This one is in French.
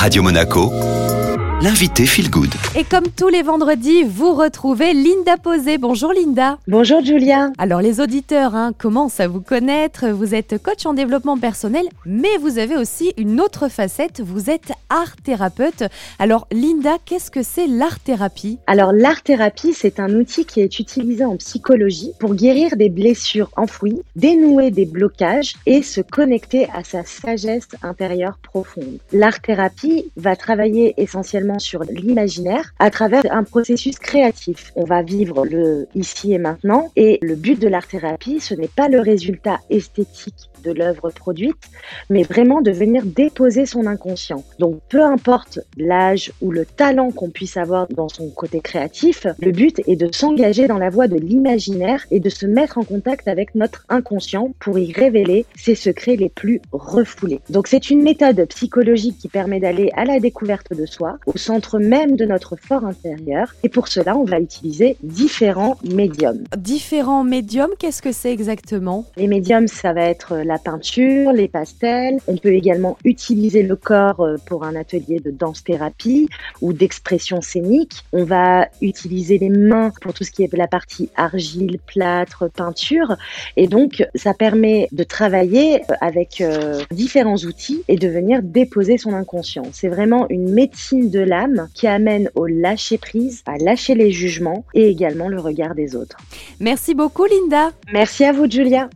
Radio Monaco, l'invité Feel Good. Et comme tous les vendredis, vous retrouvez Linda Posé. Bonjour Linda. Bonjour Julia. Alors les auditeurs hein, commencent à vous connaître. Vous êtes coach en développement personnel, mais vous avez aussi une autre facette. Vous êtes art thérapeute. Alors Linda, qu'est-ce que c'est l'art thérapie? Alors l'art thérapie, c'est un outil qui est utilisé en psychologie pour guérir des blessures enfouies, dénouer des blocages et se connecter à sa sagesse intérieure profonde. L'art thérapie va travailler essentiellement sur l'imaginaire à travers un processus créatif. On va vivre le ici et maintenant et le but de l'art thérapie, ce n'est pas le résultat esthétique de l'œuvre produite, mais vraiment de venir déposer son inconscient. Donc peu importe l'âge ou le talent qu'on puisse avoir dans son côté créatif, le but est de s'engager dans la voie de l'imaginaire et de se mettre en contact avec notre inconscient pour y révéler ses secrets les plus refoulés. Donc c'est une méthode psychologique qui permet d'aller à la découverte de soi, au centre même de notre fort intérieur, et pour cela on va utiliser différents médiums. Différents médiums, qu'est-ce que c'est exactement? Les médiums, ça va être la peinture, les pastels. On peut également utiliser le corps euh, pour un atelier de danse-thérapie ou d'expression scénique. On va utiliser les mains pour tout ce qui est la partie argile, plâtre, peinture. Et donc, ça permet de travailler euh, avec euh, différents outils et de venir déposer son inconscient. C'est vraiment une médecine de l'âme qui amène au lâcher prise, à lâcher les jugements et également le regard des autres. Merci beaucoup Linda. Merci à vous Julia.